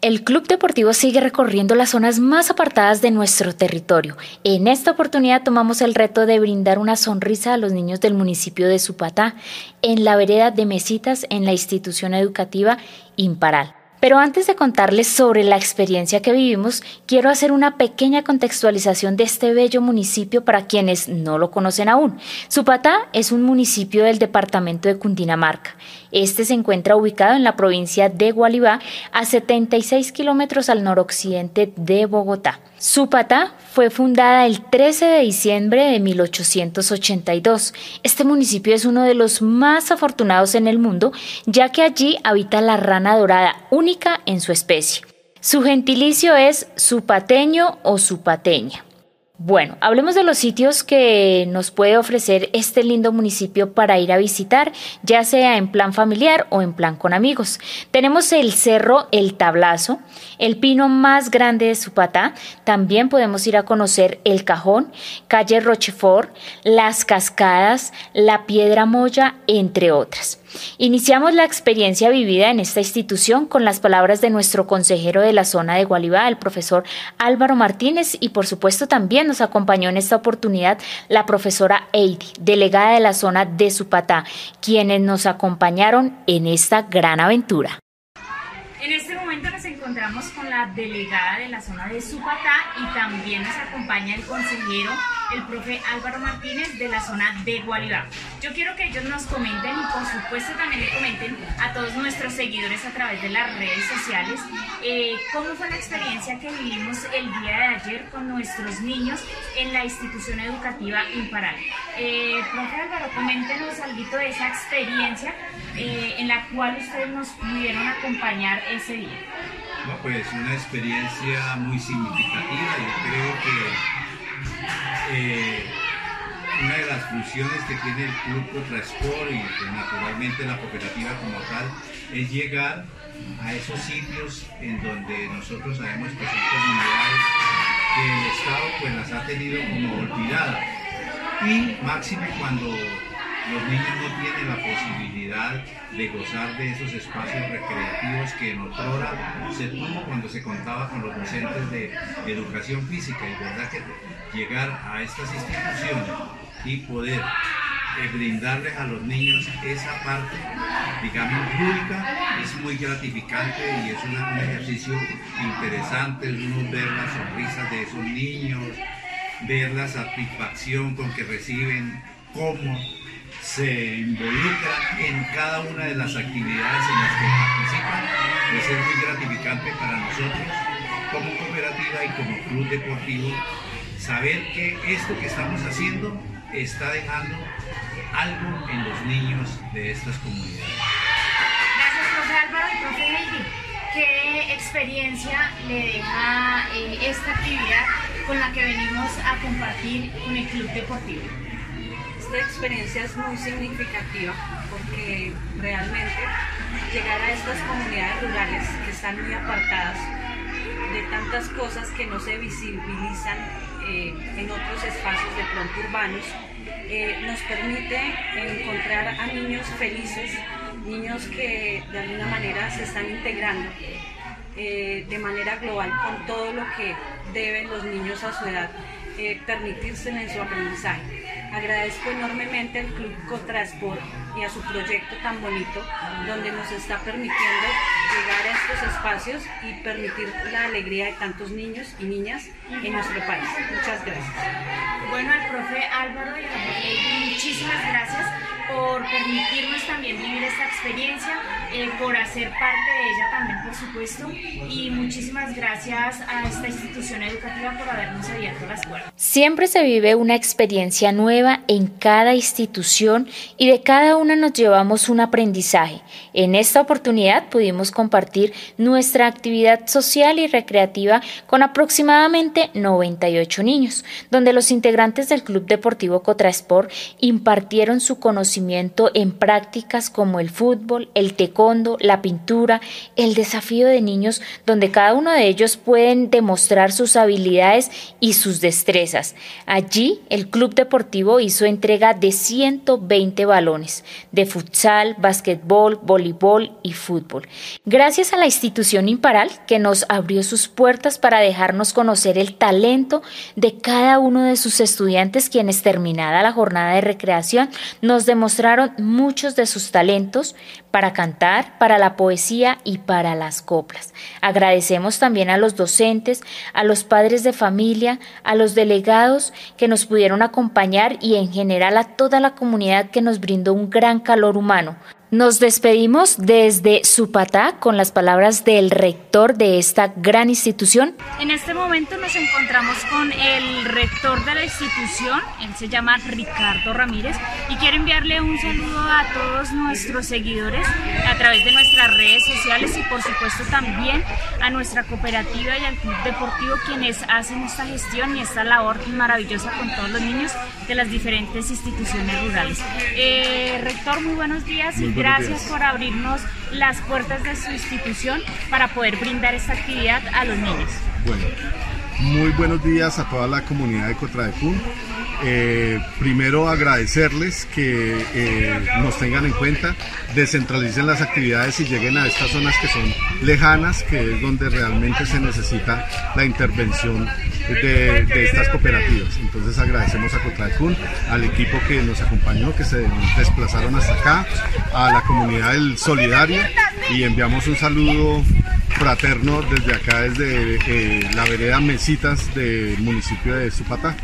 El Club Deportivo sigue recorriendo las zonas más apartadas de nuestro territorio. En esta oportunidad tomamos el reto de brindar una sonrisa a los niños del municipio de Supatá, en la vereda de Mesitas, en la institución educativa Imparal. Pero antes de contarles sobre la experiencia que vivimos, quiero hacer una pequeña contextualización de este bello municipio para quienes no lo conocen aún. Supatá es un municipio del departamento de Cundinamarca. Este se encuentra ubicado en la provincia de Gualibá, a 76 kilómetros al noroccidente de Bogotá. Supatá fue fundada el 13 de diciembre de 1882. Este municipio es uno de los más afortunados en el mundo, ya que allí habita la rana dorada, en su especie. Su gentilicio es supateño o supateña. Bueno, hablemos de los sitios que nos puede ofrecer este lindo municipio para ir a visitar, ya sea en plan familiar o en plan con amigos. Tenemos el cerro El Tablazo, el pino más grande de Supatá. También podemos ir a conocer el Cajón, calle Rochefort, las Cascadas, la Piedra Moya, entre otras. Iniciamos la experiencia vivida en esta institución con las palabras de nuestro consejero de la zona de Gualibá, el profesor Álvaro Martínez, y por supuesto también nos acompañó en esta oportunidad la profesora Eidi, delegada de la zona de Supatá, quienes nos acompañaron en esta gran aventura. Con la delegada de la zona de Supatá y también nos acompaña el consejero, el profe Álvaro Martínez de la zona de Gualibá. Yo quiero que ellos nos comenten y por supuesto también le comenten a todos nuestros seguidores a través de las redes sociales eh, cómo fue la experiencia que vivimos el día de ayer con nuestros niños en la institución educativa Imparal. Eh, profe Álvaro, coméntenos algo de esa experiencia eh, en la cual ustedes nos pudieron acompañar ese día. No, pues una experiencia muy significativa. Yo creo que eh, una de las funciones que tiene el Club Contrasport y pues, naturalmente la cooperativa como tal es llegar a esos sitios en donde nosotros sabemos que son comunidades que el Estado pues las ha tenido como olvidadas. Y máximo cuando los niños no tienen la posibilidad de gozar de esos espacios recreativos que en otra hora se tuvo cuando se contaba con los docentes de educación física. Y verdad que llegar a estas instituciones y poder eh, brindarles a los niños esa parte, digamos, lúdica, es muy gratificante y es un ejercicio interesante, uno ver las sonrisas de esos niños, ver la satisfacción con que reciben, cómo se involucran en cada una de las actividades en las que participan, pues es muy gratificante para nosotros como cooperativa y como club deportivo saber que esto que estamos haciendo está dejando algo en los niños de estas comunidades. Gracias, profe Álvaro y profe Heidi. ¿Qué experiencia le deja eh, esta actividad con la que venimos a compartir con el Club Deportivo? Esta experiencia es muy significativa porque realmente llegar a estas comunidades rurales que están muy apartadas de tantas cosas que no se visibilizan eh, en otros espacios de pronto urbanos, eh, nos permite encontrar a niños felices, niños que de alguna manera se están integrando eh, de manera global con todo lo que deben los niños a su edad permitirse en su aprendizaje. Agradezco enormemente al Club Contrasport y a su proyecto tan bonito, donde nos está permitiendo llegar a estos espacios y permitir la alegría de tantos niños y niñas en nuestro país. Muchas gracias. Bueno, al profe Álvaro y a profe muchísimas gracias por permitirnos también vivir esta experiencia, eh, por hacer parte de ella también, por supuesto, y muchísimas gracias a esta institución educativa por habernos abierto las puertas. Siempre se vive una experiencia nueva en cada institución y de cada una nos llevamos un aprendizaje. En esta oportunidad pudimos compartir nuestra actividad social y recreativa con aproximadamente 98 niños, donde los integrantes del Club Deportivo Cotrasport impartieron su conocimiento en prácticas como el fútbol, el taekwondo, la pintura, el desafío de niños donde cada uno de ellos pueden demostrar sus habilidades y sus destrezas. Allí el Club Deportivo hizo entrega de 120 balones de futsal, básquetbol, voleibol y fútbol. Gracias a la institución Imparal que nos abrió sus puertas para dejarnos conocer el talento de cada uno de sus estudiantes quienes terminada la jornada de recreación nos demostraron muchos de sus talentos para cantar, para la poesía y para las coplas. Agradecemos también a los docentes, a los padres de familia, a los delegados que nos pudieron acompañar y en general a toda la comunidad que nos brindó un gran calor humano. Nos despedimos desde Supatá con las palabras del rector de esta gran institución. En este momento nos encontramos con el rector de la institución, él se llama Ricardo Ramírez y quiero enviarle un saludo a todos nuestros seguidores a través de nuestras redes sociales y por supuesto también a nuestra cooperativa y al club deportivo quienes hacen esta gestión y esta labor maravillosa con todos los niños de las diferentes instituciones rurales. Eh, rector, muy buenos días. Gracias por abrirnos las puertas de su institución para poder brindar esta actividad a los niños. Bueno, muy buenos días a toda la comunidad de Cotradecún. Eh, primero agradecerles que eh, nos tengan en cuenta, descentralicen las actividades y lleguen a estas zonas que son lejanas, que es donde realmente se necesita la intervención de, estas cooperativas. Entonces agradecemos a Cotradecún, al equipo que nos acompañó, que se desplazaron hasta acá, a la comunidad del Solidario y enviamos un saludo fraterno desde acá, desde eh, la vereda Mesitas del municipio de Zupatá.